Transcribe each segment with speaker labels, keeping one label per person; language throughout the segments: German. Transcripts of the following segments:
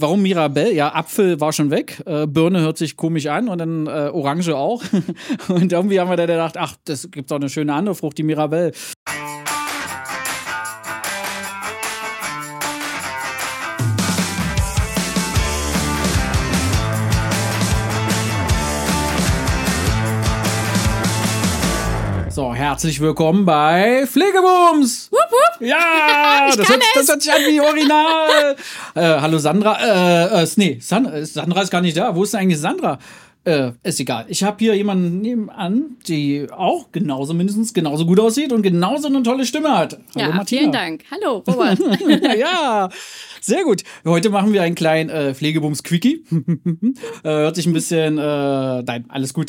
Speaker 1: Warum Mirabelle? Ja, Apfel war schon weg, äh, Birne hört sich komisch an und dann äh, Orange auch. und irgendwie haben wir da gedacht, ach, das gibt auch eine schöne andere Frucht, die Mirabelle. Herzlich willkommen bei Pflegebums!
Speaker 2: Wupp, wupp.
Speaker 1: Ja, das hört, das hört sich an wie Original. äh, hallo Sandra. Äh, äh, nee, San äh, Sandra ist gar nicht da. Wo ist denn eigentlich Sandra? Äh, ist egal. Ich habe hier jemanden nebenan, die auch genauso, mindestens genauso gut aussieht und genauso eine tolle Stimme hat. Hallo
Speaker 2: Ja,
Speaker 1: Martina.
Speaker 2: vielen Dank. Hallo, Robert.
Speaker 1: ja, sehr gut. Heute machen wir einen kleinen äh, Pflegebums-Quickie. äh, hört sich ein bisschen, äh, nein, alles gut.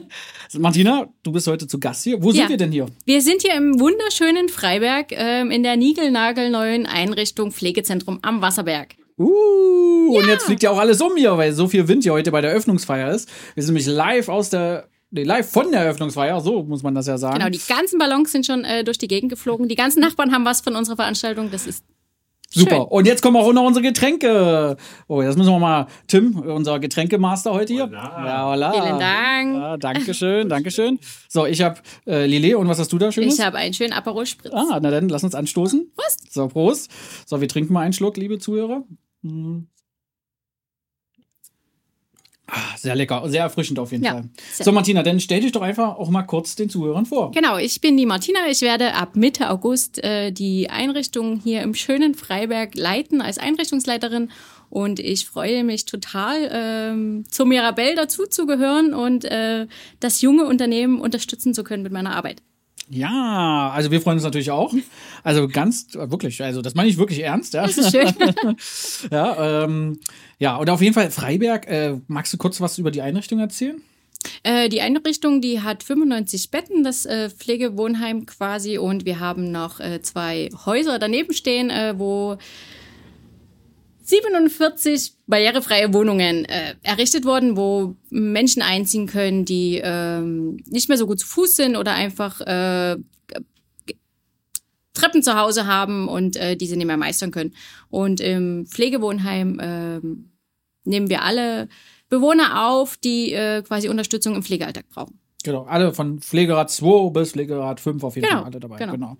Speaker 1: Martina, du bist heute zu Gast hier. Wo sind
Speaker 2: Ja.
Speaker 1: wir denn hier?
Speaker 2: Wir sind hier im wunderschönen Freiberg ähm, in der niegelnagelneuen Einrichtung Pflegezentrum am Wasserberg.
Speaker 1: Uh, und jetzt fliegt ja auch alles um hier, weil so viel Wind hier heute bei der Eröffnungsfeier ist. Wir sind nämlich live aus der, nee, live von der Eröffnungsfeier, so muss man das ja sagen.
Speaker 2: Genau, die ganzen Ballons sind schon äh, durch die Gegend geflogen. Die ganzen Nachbarn haben was von unserer Veranstaltung. Das ist
Speaker 1: Super.
Speaker 2: schön.
Speaker 1: Und jetzt kommen auch noch unsere Getränke. Oh, jetzt müssen wir mal, Tim, unser Getränkemaster heute hier. Ja, hola.
Speaker 2: Vielen Dank.
Speaker 1: Ja, Dankeschön, Dankeschön. So, ich habe äh, Lili und was hast du da Schönes?
Speaker 2: Ich habe einen schönen Aperol Spritz.
Speaker 1: ah, na dann, lass uns anstoßen.
Speaker 2: Prost.
Speaker 1: So, Prost. So, wir trinken mal einen Schluck, liebe Zuhörer. Mm. Ah, sehr lecker, sehr erfrischend auf jeden
Speaker 2: Ja,
Speaker 1: Fall. So, Martina, dann stell dich doch einfach auch mal kurz den Zuhörern vor.
Speaker 2: Genau, ich bin die Martina. Ich werde ab Mitte August äh, die Einrichtung hier im schönen Freiberg leiten als Einrichtungsleiterin. Und ich freue mich total, ähm, zur Mirabelle dazu zu gehören und äh, das junge Unternehmen unterstützen zu können mit meiner Arbeit.
Speaker 1: Ja, also wir freuen uns natürlich auch. Also ganz, wirklich, also das meine ich wirklich ernst. Ja,
Speaker 2: Das ist schön.
Speaker 1: ja, ähm, ja, und auf jeden Fall Freiberg. Äh, magst du kurz was über die Einrichtung erzählen?
Speaker 2: Äh, die Einrichtung, die hat 95 Betten, das äh, Pflegewohnheim quasi. Und wir haben noch äh, zwei Häuser daneben stehen, wo 47 barrierefreie Wohnungen äh, errichtet wurden, wo Menschen einziehen können, die ähm, nicht mehr so gut zu Fuß sind oder einfach äh, Treppen zu Hause haben und äh, diese nicht mehr meistern können. Und im Pflegewohnheim ähm, nehmen wir alle Bewohner auf, die äh, quasi Unterstützung im Pflegealltag brauchen.
Speaker 1: Genau, alle von Pflegerad 2 bis Pflegerad 5 auf jeden
Speaker 2: Genau,
Speaker 1: Fall alle dabei.
Speaker 2: genau.
Speaker 1: Genau.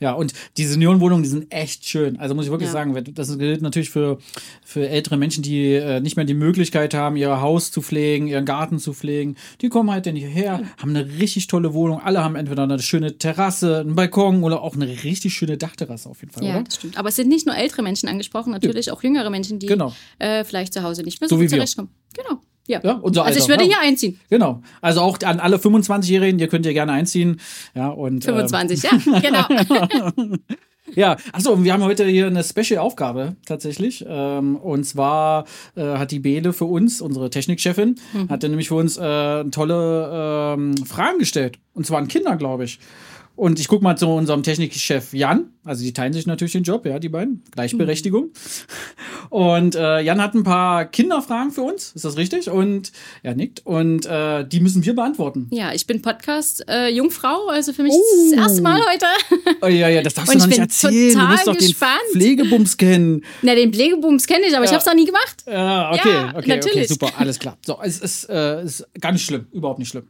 Speaker 1: Ja, und die Seniorenwohnungen, die sind echt schön. Also muss ich wirklich
Speaker 2: Ja.
Speaker 1: sagen, das gilt natürlich für, für ältere Menschen, die äh, nicht mehr die Möglichkeit haben, ihr Haus zu pflegen, ihren Garten zu pflegen. Die kommen halt dann hierher, haben eine richtig tolle Wohnung. Alle haben entweder eine schöne Terrasse, einen Balkon oder auch eine richtig schöne Dachterrasse auf jeden Fall,
Speaker 2: Ja,
Speaker 1: oder?
Speaker 2: das stimmt. Aber es sind nicht nur ältere Menschen angesprochen, natürlich auch jüngere Menschen, die
Speaker 1: Genau.
Speaker 2: äh, vielleicht zu Hause nicht mehr
Speaker 1: So
Speaker 2: so, zurechtkommen. Genau. Ja.
Speaker 1: Ja, unser
Speaker 2: also ich
Speaker 1: Alter,
Speaker 2: würde
Speaker 1: ja.
Speaker 2: hier einziehen.
Speaker 1: Genau. Also auch an alle 25-Jährigen, ihr könnt ja gerne einziehen. Ja, und, ähm,
Speaker 2: 25, ja, genau.
Speaker 1: Ja, achso, wir haben heute hier eine Special-Aufgabe tatsächlich. Ähm, und zwar äh, hat die Bele für uns, unsere Technikchefin,
Speaker 2: Mhm.
Speaker 1: hat dann nämlich für uns äh, tolle ähm, Fragen gestellt. Und zwar an Kinder, glaube ich. Und ich gucke mal zu unserem Technikchef Jan. Also die teilen sich natürlich den Job, ja, die beiden. Gleichberechtigung. Und äh, Jan hat ein paar Kinderfragen für uns. Ist das richtig? Und er nickt. Und äh, die müssen wir beantworten.
Speaker 2: Ja, ich bin Podcast-Jungfrau, also für mich
Speaker 1: Oh.
Speaker 2: das erste Mal heute.
Speaker 1: Oh, ja, ja, das darfst du noch
Speaker 2: ich
Speaker 1: nicht erzählen. Du
Speaker 2: total
Speaker 1: musst doch
Speaker 2: gespannt.
Speaker 1: den Pflegebums kennen.
Speaker 2: Na, den Pflegebooms kenne ich, aber ich
Speaker 1: Ja.
Speaker 2: habe es noch nie gemacht.
Speaker 1: Ja, okay,
Speaker 2: Ja,
Speaker 1: okay, okay,
Speaker 2: natürlich.
Speaker 1: super, alles klar. So, es ist, äh, ist gar nicht schlimm, überhaupt nicht schlimm.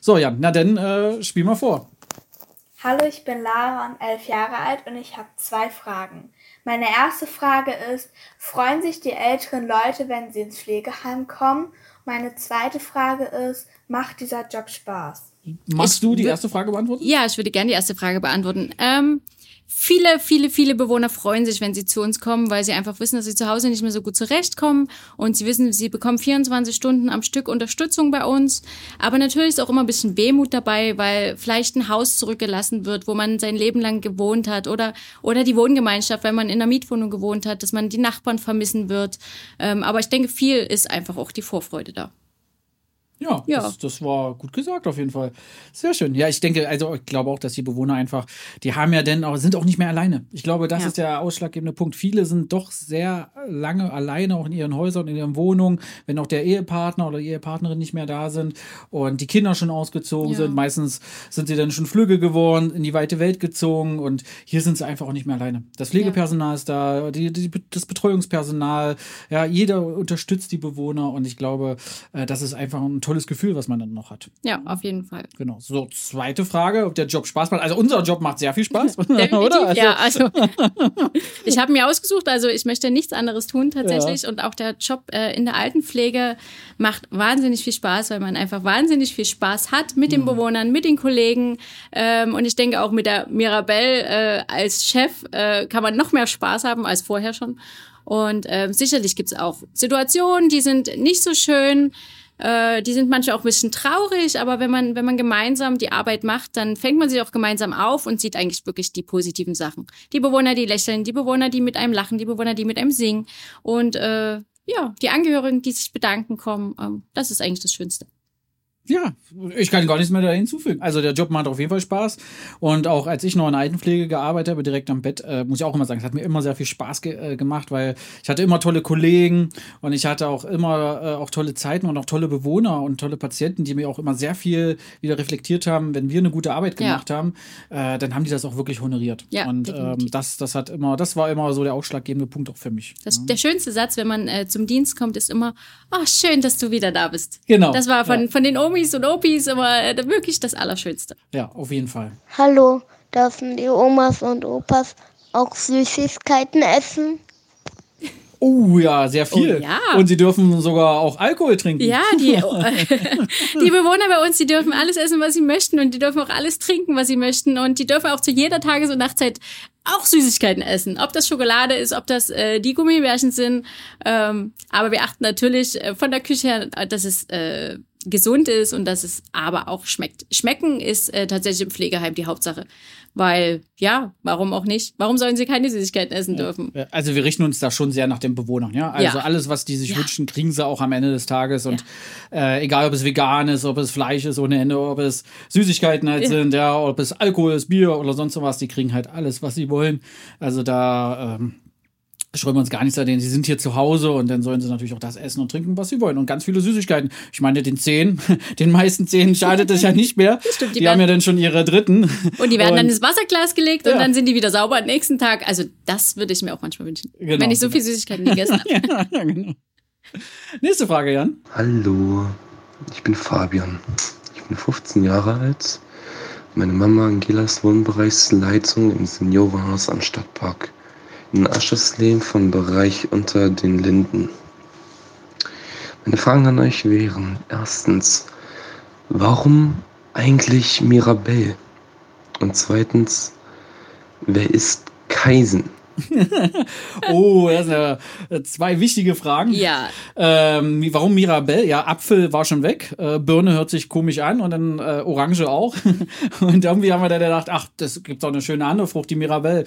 Speaker 1: So, Jan, na dann äh, spiel mal vor.
Speaker 3: Hallo, ich bin Lara und elf Jahre alt und ich habe zwei Fragen. Meine erste Frage ist, freuen sich die älteren Leute, wenn sie ins Pflegeheim kommen? Meine zweite Frage ist, macht dieser Job Spaß?
Speaker 1: Machst
Speaker 2: Ich
Speaker 1: du die erste Frage beantworten?
Speaker 2: Ja, ich würde gerne die erste Frage beantworten. Ähm, viele, viele, viele Bewohner freuen sich, wenn sie zu uns kommen, weil sie einfach wissen, dass sie zu Hause nicht mehr so gut zurechtkommen und sie wissen, sie bekommen 24 Stunden am Stück Unterstützung bei uns. Aber natürlich ist auch immer ein bisschen Wehmut dabei, weil vielleicht ein Haus zurückgelassen wird, wo man sein Leben lang gewohnt hat oder, oder die Wohngemeinschaft, wenn man in einer Mietwohnung gewohnt hat, dass man die Nachbarn vermissen wird. Ähm, aber ich denke, viel ist einfach auch die Vorfreude da.
Speaker 1: Ja,
Speaker 2: Ja.
Speaker 1: Das, das war gut gesagt auf jeden Fall. Sehr schön. Ja, ich denke, also ich glaube auch, dass die Bewohner einfach, die haben ja denn auch, sind auch nicht mehr alleine. Ich glaube, das
Speaker 2: Ja.
Speaker 1: ist der ausschlaggebende Punkt. Viele sind doch sehr lange alleine, auch in ihren Häusern, in ihren Wohnungen, wenn auch der Ehepartner oder die Ehepartnerin nicht mehr da sind und die Kinder schon ausgezogen
Speaker 2: Ja.
Speaker 1: sind. Meistens sind sie dann schon flügge geworden, in die weite Welt gezogen und hier sind sie einfach auch nicht mehr alleine. Das Pflegepersonal ist da, die, die, das Betreuungspersonal, ja, jeder unterstützt die Bewohner und ich glaube, äh, das ist einfach ein tolles Gefühl, was man dann noch hat.
Speaker 2: Ja, auf jeden Fall.
Speaker 1: Genau. So, zweite Frage, ob der Job Spaß macht. Also unser Job macht sehr viel Spaß, oder? Also,
Speaker 2: ja, also ich habe mir ausgesucht, also ich möchte nichts anderes tun tatsächlich und auch der Job äh, in der Altenpflege macht wahnsinnig viel Spaß, weil man einfach wahnsinnig viel Spaß hat mit
Speaker 1: Mhm.
Speaker 2: den Bewohnern, mit den Kollegen ähm, und ich denke auch mit der Mirabelle äh, als Chef äh, kann man noch mehr Spaß haben als vorher schon und ähm, sicherlich gibt's auch Situationen, die sind nicht so schön, äh, die sind manchmal auch ein bisschen traurig, aber wenn man, wenn man gemeinsam die Arbeit macht, dann fängt man sich auch gemeinsam auf und sieht eigentlich wirklich die positiven Sachen. Die Bewohner, die lächeln, die Bewohner, die mit einem lachen, die Bewohner, die mit einem singen und äh, ja, die Angehörigen, die sich bedanken kommen. Ähm, das ist eigentlich das Schönste.
Speaker 1: Ja, ich kann gar nichts mehr da hinzufügen. Also der Job macht auf jeden Fall Spaß. Und auch als ich noch in der Altenpflege gearbeitet habe, direkt am Bett, äh, muss ich auch immer sagen, es hat mir immer sehr viel Spaß ge äh, gemacht, weil ich hatte immer tolle Kollegen und ich hatte auch immer äh, auch tolle Zeiten und auch tolle Bewohner und tolle Patienten, die mir auch immer sehr viel wieder reflektiert haben, wenn wir eine gute Arbeit
Speaker 2: Ja.
Speaker 1: gemacht haben, äh, dann haben die das auch wirklich honoriert.
Speaker 2: Ja,
Speaker 1: und ähm, das, das hat immer, das war immer so der ausschlaggebende Punkt auch für mich.
Speaker 2: Das, Der schönste Satz, wenn man äh, zum Dienst kommt, ist immer, oh, schön, dass du wieder da bist.
Speaker 1: Genau.
Speaker 2: Das war von,
Speaker 1: Ja.
Speaker 2: von den Omis und Opis immer äh, wirklich das Allerschönste.
Speaker 1: Ja, auf jeden Fall.
Speaker 4: Hallo, dürfen die Omas und Opas auch Süßigkeiten essen?
Speaker 1: Oh ja, sehr viel.
Speaker 2: Oh ja.
Speaker 1: Und sie dürfen sogar auch Alkohol trinken.
Speaker 2: Ja, die, die Bewohner bei uns, die dürfen alles essen, was sie möchten und die dürfen auch alles trinken, was sie möchten und die dürfen auch zu jeder Tages- und Nachtzeit auch Süßigkeiten essen. Ob das Schokolade ist, ob das äh, die Gummibärchen sind. Ähm, aber wir achten natürlich äh, von der Küche her, dass es äh, gesund ist und dass es aber auch schmeckt. Schmecken ist äh, tatsächlich im Pflegeheim die Hauptsache. Weil, ja, warum auch nicht? Warum sollen sie keine Süßigkeiten essen dürfen?
Speaker 1: Ja, Also wir richten uns da schon sehr nach den Bewohnern, ja. Also
Speaker 2: Ja.
Speaker 1: alles, was die sich
Speaker 2: Ja.
Speaker 1: wünschen, kriegen sie auch am Ende des Tages. Und äh, egal, ob es vegan ist, ob es Fleisch ist ohne Ende, ob es Süßigkeiten halt sind, ja, ob es Alkohol ist, Bier oder sonst was, die kriegen halt alles, was sie wollen. Also da ähm, schreiben wir uns gar nichts an denen. Sie sind hier zu Hause und dann sollen sie natürlich auch das essen und trinken, was sie wollen. Und ganz viele Süßigkeiten. Ich meine, den Zehen, den meisten Zehen schadet es ja nicht mehr.
Speaker 2: stimmt,
Speaker 1: die
Speaker 2: die
Speaker 1: haben ja dann schon ihre dritten.
Speaker 2: Und die werden dann
Speaker 1: Und-
Speaker 2: ins Wasserglas gelegt
Speaker 1: Ja.
Speaker 2: und dann sind die wieder sauber am nächsten Tag. Also das würde ich mir auch manchmal wünschen.
Speaker 1: Genau,
Speaker 2: wenn ich so
Speaker 1: genau.
Speaker 2: viel Süßigkeiten gegessen habe.
Speaker 1: ja, ja, genau. Nächste Frage, Jan.
Speaker 5: Hallo, ich bin Fabian. Ich bin 15 Jahre alt. Meine Mama Angela ist Wohnbereichsleitung im Seniorenhaus am Stadtpark in Aschersleben vom Bereich unter den Linden. Meine Fragen an euch wären erstens, warum eigentlich Mirabelle? Und zweitens, wer ist Kaisen?
Speaker 1: Oh, das sind ja äh, zwei wichtige Fragen.
Speaker 2: Ja,
Speaker 1: Ähm, warum Mirabelle? Ja, Apfel war schon weg, äh, Birne hört sich komisch an und dann äh, Orange auch. und irgendwie haben wir dann gedacht, ach, das gibt doch eine schöne andere Frucht, die Mirabelle.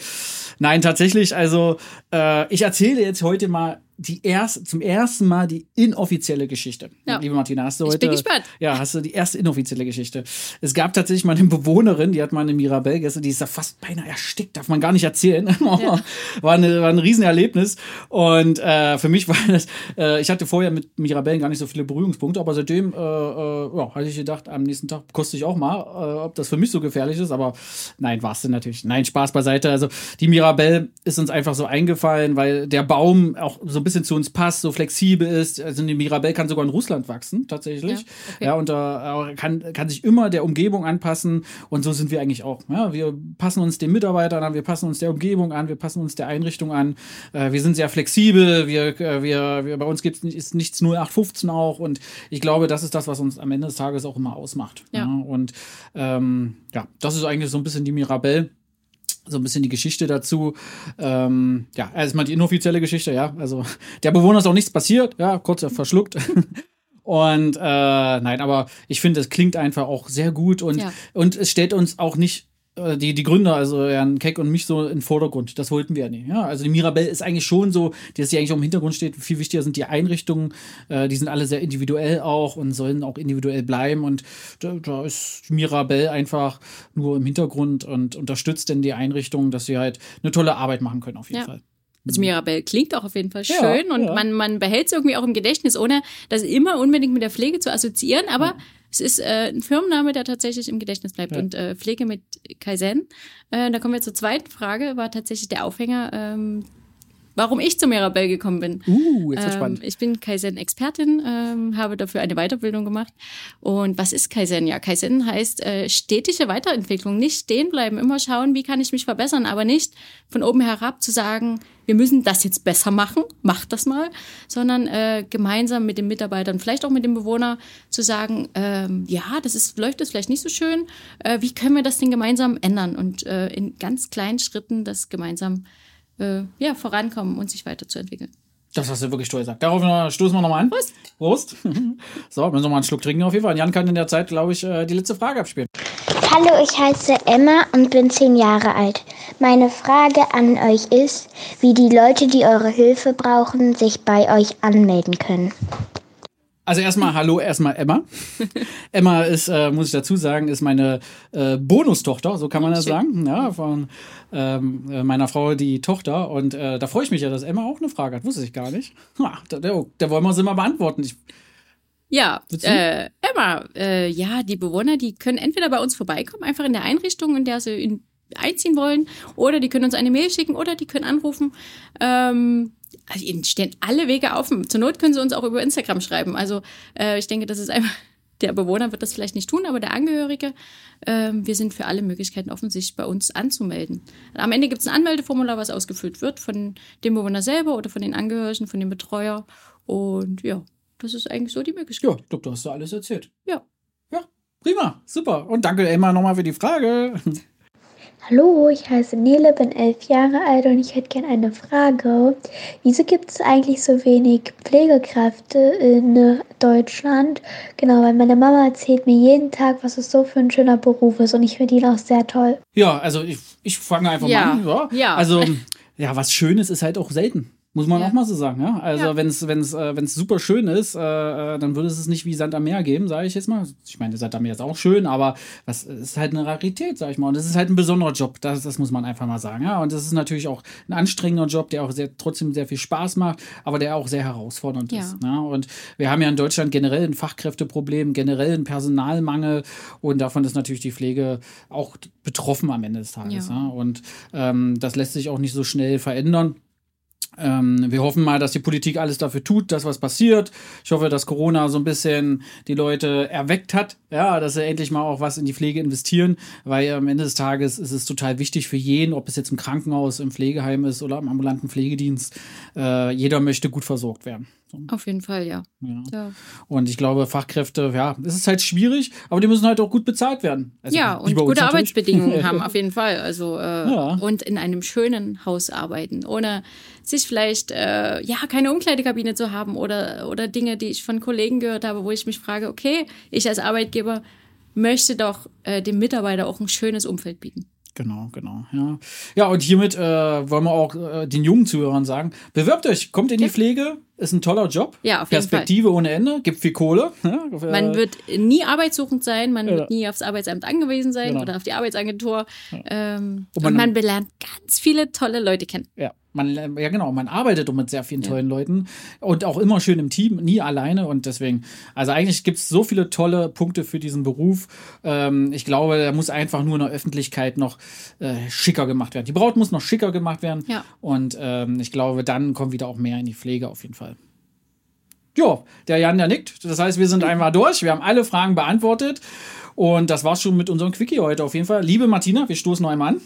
Speaker 1: Nein, tatsächlich, also äh, ich erzähle jetzt heute mal die erst, zum ersten Mal die inoffizielle Geschichte.
Speaker 2: Ja.
Speaker 1: Liebe Martina, hast du
Speaker 2: Ich
Speaker 1: heute.
Speaker 2: bin gespannt.
Speaker 1: Ja, hast du die erste inoffizielle Geschichte. Es gab tatsächlich mal eine Bewohnerin, die hat mal eine Mirabelle gegessen, die ist da fast beinahe erstickt, darf man gar nicht erzählen. war, eine, war ein Riesenerlebnis. Und äh, für mich war das, äh, ich hatte vorher mit Mirabellen gar nicht so viele Berührungspunkte, aber seitdem äh, äh, ja, hatte ich gedacht, am nächsten Tag koste ich auch mal, äh, ob das für mich so gefährlich ist. Aber nein, war es denn natürlich. Nein, Spaß beiseite. Also die Mirabelle ist uns einfach so eingefallen, weil der Baum auch so ein bisschen zu uns passt, so flexibel ist. Also die Mirabelle kann sogar in Russland wachsen, tatsächlich.
Speaker 2: Ja, okay.
Speaker 1: Ja, und äh, kann, kann sich immer der Umgebung anpassen. Und so sind wir eigentlich auch. Ja, wir passen uns den Mitarbeitern an, wir passen uns der Umgebung an, wir passen uns der Einrichtung an. Äh, wir sind sehr flexibel. Wir, äh, wir, wir, bei uns nicht, ist nichts 0815 auch. Und ich glaube, das ist das, was uns am Ende des Tages auch immer ausmacht.
Speaker 2: Ja.
Speaker 1: und ähm, ja, das ist eigentlich so ein bisschen die Mirabelle. So ein bisschen die Geschichte dazu. Ähm, ja, erstmal die inoffizielle Geschichte, ja. Also der Bewohner ist auch nichts passiert, ja, kurz verschluckt. Und äh, nein, aber ich finde, es klingt einfach auch sehr gut und,
Speaker 2: Ja.
Speaker 1: und es stellt uns auch nicht die, die Gründer, also Herrn Keck und mich so in den Vordergrund. Das wollten wir ja nicht. Ja? Also die Mirabelle ist eigentlich schon so, dass sie eigentlich auch im Hintergrund steht. Viel wichtiger sind die Einrichtungen. Äh, die sind alle sehr individuell auch und sollen auch individuell bleiben. Und da, da ist Mirabelle einfach nur im Hintergrund und unterstützt denn die Einrichtungen, dass sie halt eine tolle Arbeit machen können auf jeden
Speaker 2: Ja.
Speaker 1: Fall.
Speaker 2: Also Mirabelle klingt auch auf jeden Fall
Speaker 1: Ja,
Speaker 2: schön und
Speaker 1: ja.
Speaker 2: man, man behält es irgendwie auch im Gedächtnis, ohne das immer unbedingt mit der Pflege zu assoziieren. Aber es ist äh, ein Firmenname, der tatsächlich im Gedächtnis bleibt.
Speaker 1: Ja.
Speaker 2: Und äh, Pflege mit Kaizen. Äh, da kommen wir zur zweiten Frage, war tatsächlich der Aufhänger, ähm, warum ich zu Mirabelle gekommen bin.
Speaker 1: Uh, jetzt wird's
Speaker 2: Ähm,
Speaker 1: spannend.
Speaker 2: ich bin Kaizen-Expertin, ähm, habe dafür eine Weiterbildung gemacht. Und was ist Kaizen? Ja, Kaizen heißt äh, stetige Weiterentwicklung. Nicht stehen bleiben, immer schauen, wie kann ich mich verbessern, aber nicht von oben herab zu sagen, wir müssen das jetzt besser machen, macht das mal, sondern äh, gemeinsam mit den Mitarbeitern, vielleicht auch mit dem Bewohner zu sagen, ähm, ja, das ist, läuft das vielleicht nicht so schön, äh, wie können wir das denn gemeinsam ändern und äh, in ganz kleinen Schritten das gemeinsam äh, ja, vorankommen und sich weiterzuentwickeln.
Speaker 1: Das hast du wirklich toll gesagt. Darauf stoßen wir nochmal an. Prost. Prost. So, müssen wir mal einen Schluck trinken auf jeden Fall. Und Jan kann in der Zeit, glaube ich, äh, die letzte Frage abspielen.
Speaker 4: Hallo, ich heiße Emma und bin zehn Jahre alt. Meine Frage an euch ist, wie die Leute, die eure Hilfe brauchen, sich bei euch anmelden können.
Speaker 1: Also erstmal hallo, erstmal Emma. Emma ist, äh, muss ich dazu sagen, ist meine äh, Bonustochter, so kann man das
Speaker 2: Schön.
Speaker 1: sagen, ja, von ähm, äh, meiner Frau die Tochter. Und äh, da freue ich mich ja, dass Emma auch eine Frage hat. Wusste ich gar nicht. Ha, da, da, da wollen wir sie mal beantworten. Ich,
Speaker 2: Ja, äh, Emma, äh, ja, die Bewohner, die können entweder bei uns vorbeikommen, einfach in der Einrichtung, in der sie in, einziehen wollen, oder die können uns eine Mail schicken oder die können anrufen. Ähm, also ihnen stehen alle Wege offen. Zur Not können sie uns auch über Instagram schreiben. Also äh, ich denke, das ist einfach, der Bewohner wird das vielleicht nicht tun, aber der Angehörige, ähm, wir sind für alle Möglichkeiten offen, sich bei uns anzumelden. Am Ende gibt es ein Anmeldeformular, was ausgefüllt wird von dem Bewohner selber oder von den Angehörigen, von dem Betreuer. Und ja, das ist eigentlich so die Möglichkeit.
Speaker 1: ja, ich glaube, du hast da alles erzählt.
Speaker 2: Ja.
Speaker 1: Ja, prima, super. Und danke Emma nochmal für die Frage.
Speaker 6: Hallo, ich heiße Nele, bin elf Jahre alt und ich hätte gerne eine Frage. Wieso gibt es eigentlich so wenig Pflegekräfte in Deutschland? Genau, weil meine Mama erzählt mir jeden Tag, was es so für ein schöner Beruf ist und ich finde ihn auch sehr toll.
Speaker 1: Ja, also ich, ich fange einfach
Speaker 2: Ja,
Speaker 1: mal an. Ja.
Speaker 2: ja.
Speaker 1: Also, ja, was Schönes ist halt auch selten. Muss man
Speaker 2: Ja.
Speaker 1: auch mal so sagen, ja. Also,
Speaker 2: Ja.
Speaker 1: wenn es wenn's, äh, wenn's super schön ist, äh, äh, dann würde es es nicht wie Sand am Meer geben, sage ich jetzt mal. Ich meine, Sand am Meer ist auch schön, aber das ist halt eine Rarität, sage ich mal. Und das ist halt ein besonderer Job, das, das muss man einfach mal sagen, ja. Und das ist natürlich auch ein anstrengender Job, der auch sehr, trotzdem sehr viel Spaß macht, aber der auch sehr herausfordernd
Speaker 2: Ja.
Speaker 1: ist. Ne? Und wir haben ja in Deutschland generell ein Fachkräfteproblem, generell einen Personalmangel und davon ist natürlich die Pflege auch betroffen am Ende des Tages.
Speaker 2: Ja.
Speaker 1: Ja. Und ähm, das lässt sich auch nicht so schnell verändern. Ähm, wir hoffen mal, dass die Politik alles dafür tut, dass was passiert. Ich hoffe, dass Corona so ein bisschen die Leute erweckt hat, ja, dass sie endlich mal auch was in die Pflege investieren, weil am Ende des Tages ist es total wichtig für jeden, ob es jetzt im Krankenhaus, im Pflegeheim ist oder im ambulanten Pflegedienst. Äh, jeder möchte gut versorgt werden.
Speaker 2: Auf jeden Fall, ja.
Speaker 1: ja.
Speaker 2: Ja,
Speaker 1: Und ich glaube, Fachkräfte, ja, es ist halt schwierig, aber die müssen halt auch gut bezahlt werden. Also,
Speaker 2: ja und gute. Arbeitsbedingungen haben, auf jeden Fall. Also, äh,
Speaker 1: Ja.
Speaker 2: und in einem schönen Haus arbeiten, ohne sich vielleicht, äh, ja, keine Umkleidekabine zu haben oder, oder Dinge, die ich von Kollegen gehört habe, wo ich mich frage, okay, ich als Arbeitgeber möchte doch äh, dem Mitarbeiter auch ein schönes Umfeld bieten.
Speaker 1: Genau, genau, ja. Ja, und hiermit äh, wollen wir auch äh, den jungen Zuhörern sagen, bewerbt euch, kommt in die Pflege, ist ein toller Job.
Speaker 2: Ja, auf jeden
Speaker 1: Perspektive ohne Ende, gibt viel Kohle. Ja,
Speaker 2: Man
Speaker 1: äh,
Speaker 2: wird nie arbeitssuchend sein, man wird nie aufs Arbeitsamt angewiesen sein
Speaker 1: Genau.
Speaker 2: oder auf die Arbeitsagentur. Ähm,
Speaker 1: Und
Speaker 2: und,
Speaker 1: man-
Speaker 2: man belernt ganz viele tolle Leute kennen.
Speaker 1: Ja, man, ja genau, man arbeitet mit sehr vielen tollen Leuten und auch immer schön im Team, nie alleine und deswegen, also eigentlich gibt es so viele tolle Punkte für diesen Beruf. Ähm, ich glaube, da muss einfach nur in der Öffentlichkeit noch äh, schicker gemacht werden. Die Braut muss noch schicker gemacht werden
Speaker 2: Ja.
Speaker 1: und ähm, ich glaube, dann kommt wieder auch mehr in die Pflege auf jeden Fall. Ja, der Jan, der nickt. Das heißt, wir sind einmal durch. Wir haben alle Fragen beantwortet. Und das war's schon mit unserem Quickie heute auf jeden Fall. Liebe Martina, wir stoßen noch einmal an.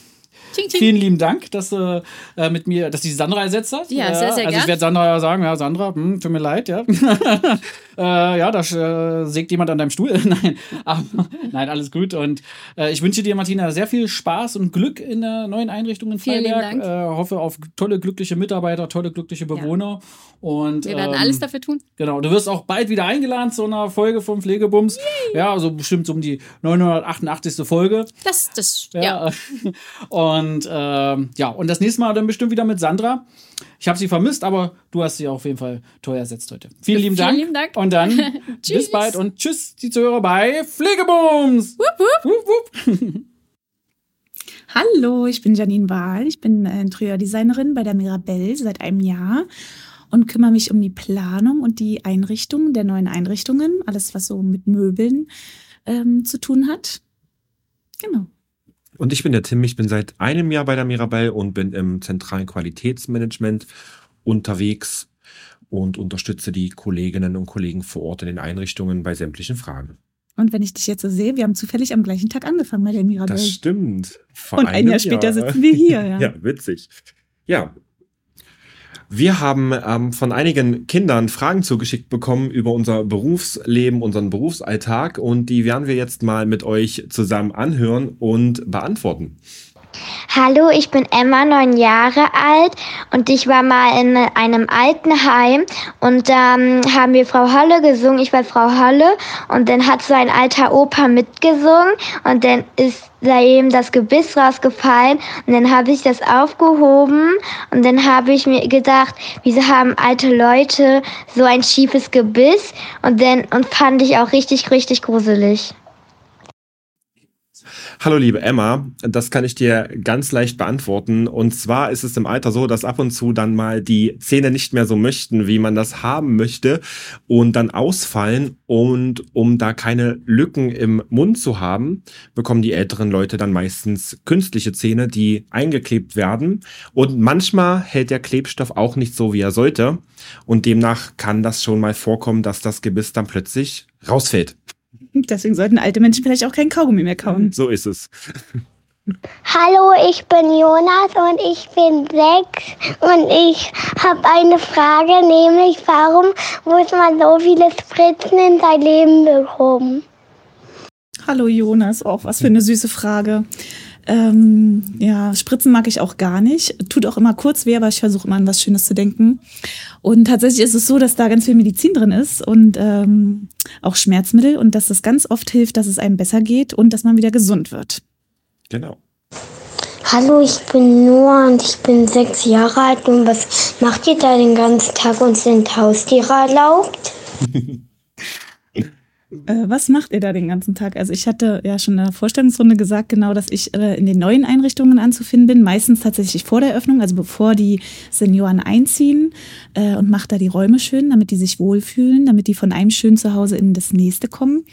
Speaker 2: Ching, ching.
Speaker 1: Vielen lieben Dank, dass du äh, mit mir, dass du die Sandra ersetzt hast.
Speaker 2: Ja, sehr, sehr
Speaker 1: Also ich werde Sandra ja sagen, ja, Sandra, hm, tut mir leid, ja. äh, ja, da äh, sägt jemand an deinem Stuhl. nein, aber, nein, alles gut. Und äh, ich wünsche dir, Martina, sehr viel Spaß und Glück in der neuen Einrichtung in
Speaker 2: Vielen
Speaker 1: Freiberg.
Speaker 2: Dank.
Speaker 1: Äh, hoffe auf tolle, glückliche Mitarbeiter, tolle, glückliche Bewohner. Und,
Speaker 2: Wir werden
Speaker 1: ähm,
Speaker 2: alles dafür tun.
Speaker 1: Genau, du wirst auch bald wieder eingeladen zu einer Folge vom Pflegebums. Ja, also bestimmt so um die 988. Folge.
Speaker 2: Das, das, ja.
Speaker 1: Ja. Und ähm, ja, und das nächste Mal dann bestimmt wieder mit Sandra. Ich habe sie vermisst, aber du hast sie auf jeden Fall toll ersetzt heute. Vielen lieben
Speaker 2: Vielen
Speaker 1: Dank.
Speaker 2: lieben Dank.
Speaker 1: Und dann bis
Speaker 2: Tschüss.
Speaker 1: bald und tschüss, die Zuhörer bei Pflegebums.
Speaker 2: Wupp, wupp.
Speaker 1: Wupp, wupp.
Speaker 7: Hallo, ich bin Janine Wahl. Ich bin Interiordesignerin bei der Mirabelle seit einem Jahr und kümmere mich um die Planung und die Einrichtung der neuen Einrichtungen. Alles, was so mit Möbeln ähm, zu tun hat. Genau.
Speaker 8: Und ich bin der Tim, ich bin seit einem Jahr bei der Mirabelle und bin im zentralen Qualitätsmanagement unterwegs und unterstütze die Kolleginnen und Kollegen vor Ort in den Einrichtungen bei sämtlichen Fragen.
Speaker 7: Und wenn ich dich jetzt so sehe, wir haben zufällig am gleichen Tag angefangen bei der Mirabelle.
Speaker 8: Das stimmt. Vor
Speaker 7: Und ein
Speaker 8: einem
Speaker 7: Jahr später sitzen wir hier, ja.
Speaker 8: ja, witzig. Ja. Wir haben ähm, von einigen Kindern Fragen zugeschickt bekommen über unser Berufsleben, unseren Berufsalltag und die werden wir jetzt mal mit euch zusammen anhören und beantworten.
Speaker 4: Hallo, ich bin Emma, neun Jahre alt und ich war mal in einem Altenheim und da ähm, haben wir Frau Holle gesungen. Ich war Frau Holle und dann hat so ein alter Opa mitgesungen und dann ist da eben das Gebiss rausgefallen und dann habe ich das aufgehoben und dann habe ich mir gedacht, wieso haben alte Leute so ein schiefes Gebiss und dann und fand ich auch richtig, richtig gruselig.
Speaker 8: Hallo liebe Emma, das kann ich dir ganz leicht beantworten. Und zwar ist es im Alter so, dass ab und zu dann mal die Zähne nicht mehr so möchten, wie man das haben möchte und dann ausfallen. Und um da keine Lücken im Mund zu haben, bekommen die älteren Leute dann meistens künstliche Zähne, die eingeklebt werden. Und manchmal hält der Klebstoff auch nicht so, wie er sollte. Und demnach kann das schon mal vorkommen, dass das Gebiss dann plötzlich rausfällt.
Speaker 7: Deswegen sollten alte Menschen vielleicht auch kein Kaugummi mehr kauen.
Speaker 8: So ist es.
Speaker 4: Hallo, ich bin Jonas und ich bin sechs und ich habe eine Frage, nämlich warum muss man so viele Spritzen in sein Leben bekommen?
Speaker 7: Hallo Jonas, auch was für eine süße Frage. Ähm, ja, Spritzen mag ich auch gar nicht. Tut auch immer kurz weh, aber ich versuche immer an was Schönes zu denken. Und tatsächlich ist es so, dass da ganz viel Medizin drin ist und ähm, auch Schmerzmittel und dass es ganz oft hilft, dass es einem besser geht und dass man wieder gesund wird.
Speaker 8: Genau.
Speaker 4: Hallo, ich bin Noah und ich bin sechs Jahre alt und was macht ihr da den ganzen Tag und sind Haustiere erlaubt?
Speaker 7: Äh, was macht ihr da den ganzen Tag? Also ich hatte ja schon in der Vorstellungsrunde gesagt, genau, dass ich äh, in den neuen Einrichtungen anzufinden bin, meistens tatsächlich vor der Öffnung, also bevor die Senioren einziehen äh, und mache da die Räume schön, damit die sich wohlfühlen, damit die von einem schönen Zuhause in das nächste kommen.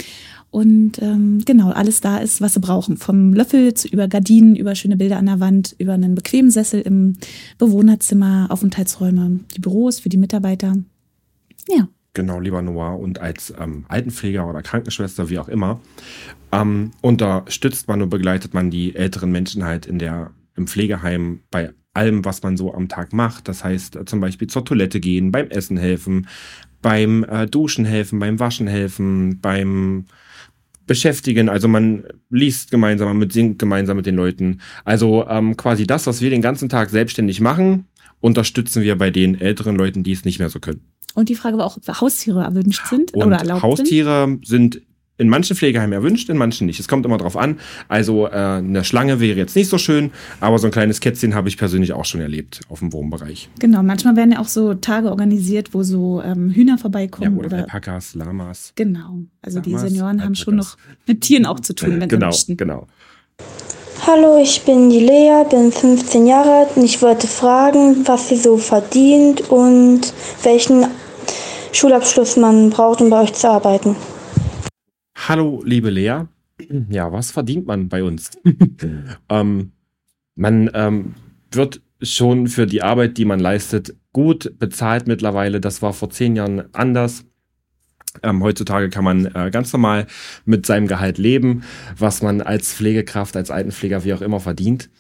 Speaker 7: Und ähm, genau, alles da ist, was sie brauchen. Vom Löffel zu über Gardinen, über schöne Bilder an der Wand, über einen bequemen Sessel im Bewohnerzimmer, Aufenthaltsräume, die Büros für die Mitarbeiter. Ja.
Speaker 8: Genau, lieber Noir. Und als ähm, Altenpfleger oder Krankenschwester, wie auch immer, ähm, unterstützt man und begleitet man die älteren Menschen halt in der, im Pflegeheim bei allem, was man so am Tag macht. Das heißt äh, zum Beispiel zur Toilette gehen, beim Essen helfen, beim äh, Duschen helfen, beim Waschen helfen, beim beschäftigen. Also man liest gemeinsam, man singt gemeinsam mit den Leuten. Also ähm, quasi das, was wir den ganzen Tag selbstständig machen, unterstützen wir bei den älteren Leuten, die es nicht mehr so können.
Speaker 7: Und die Frage war auch, ob Haustiere erwünscht sind
Speaker 8: Und
Speaker 7: oder erlaubt sind.
Speaker 8: Haustiere sind in manchen Pflegeheimen erwünscht, in manchen nicht. Es kommt immer drauf an. Also äh, eine Schlange wäre jetzt nicht so schön, aber so ein kleines Kätzchen habe ich persönlich auch schon erlebt auf dem Wohnbereich.
Speaker 7: Genau, manchmal werden ja auch so Tage organisiert, wo so ähm, Hühner
Speaker 8: Ja,
Speaker 7: vorbeikommen.
Speaker 8: oder,
Speaker 7: oder
Speaker 8: Alpakas, Lamas.
Speaker 7: genau. Also die
Speaker 8: Lamas,
Speaker 7: Senioren haben schon
Speaker 8: Alpakas.
Speaker 7: noch mit Tieren auch zu tun, wenn sie
Speaker 8: Genau,
Speaker 7: möchten.
Speaker 8: genau.
Speaker 9: Hallo, ich bin die Lea, bin 15 Jahre alt und ich wollte fragen, was sie so verdient und welchen Schulabschluss man braucht, um bei euch zu arbeiten.
Speaker 8: Hallo, liebe Lea. Ja, was verdient man bei uns? ähm, man ähm, wird schon für die Arbeit, die man leistet, gut bezahlt mittlerweile. Das war vor zehn Jahren anders. Ähm, heutzutage kann man äh, ganz normal mit seinem Gehalt leben, was man als Pflegekraft, als Altenpfleger, wie auch immer verdient.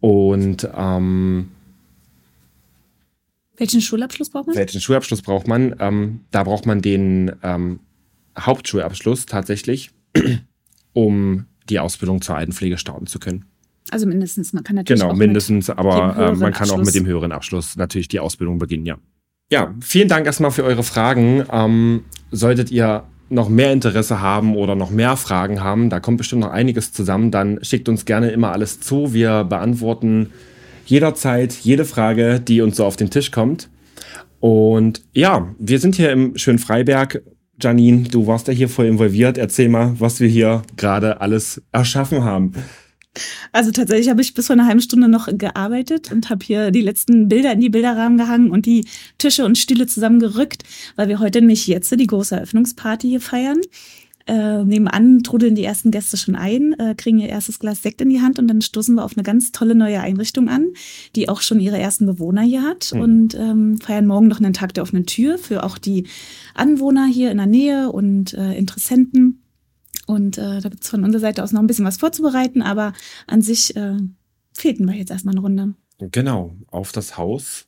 Speaker 8: Und ähm,
Speaker 7: Welchen Schulabschluss braucht man?
Speaker 8: welchen Schulabschluss braucht man? Ähm, da braucht man den ähm, Hauptschulabschluss tatsächlich, um die Ausbildung zur Altenpflege starten zu können.
Speaker 7: Also mindestens, man kann natürlich
Speaker 8: Genau,
Speaker 7: auch
Speaker 8: mindestens, aber äh, man kann auch
Speaker 7: Abschluss-
Speaker 8: mit dem höheren Abschluss natürlich die Ausbildung beginnen, ja. Ja, vielen Dank erstmal für eure Fragen. Ähm, solltet ihr noch mehr Interesse haben oder noch mehr Fragen haben, da kommt bestimmt noch einiges zusammen, dann schickt uns gerne immer alles zu. Wir beantworten jederzeit jede Frage, die uns so auf den Tisch kommt. Und ja, wir sind hier im schönen Freiberg. Janine, du warst ja hier voll involviert. Erzähl mal, was wir hier gerade alles erschaffen haben.
Speaker 7: Also tatsächlich habe ich bis vor einer halben Stunde noch gearbeitet und habe hier die letzten Bilder in die Bilderrahmen gehangen und die Tische und Stühle zusammengerückt, weil wir heute nämlich jetzt die große Eröffnungsparty hier feiern. Äh, nebenan trudeln die ersten Gäste schon ein, äh, kriegen ihr erstes Glas Sekt in die Hand und dann stoßen wir auf eine ganz tolle neue Einrichtung an, die auch schon ihre ersten Bewohner hier hat
Speaker 8: Mhm.
Speaker 7: und ähm, feiern morgen noch einen Tag der offenen Tür für auch die Anwohner hier in der Nähe und äh, Interessenten. Und äh, da gibt's von unserer Seite aus noch ein bisschen was vorzubereiten, aber an sich äh, fehlten wir jetzt erstmal eine Runde.
Speaker 8: Genau, auf das Haus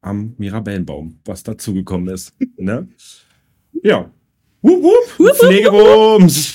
Speaker 8: am Mirabellenbaum, was dazugekommen ist. ne? Ja. Wupp, wupp. Pflegebums.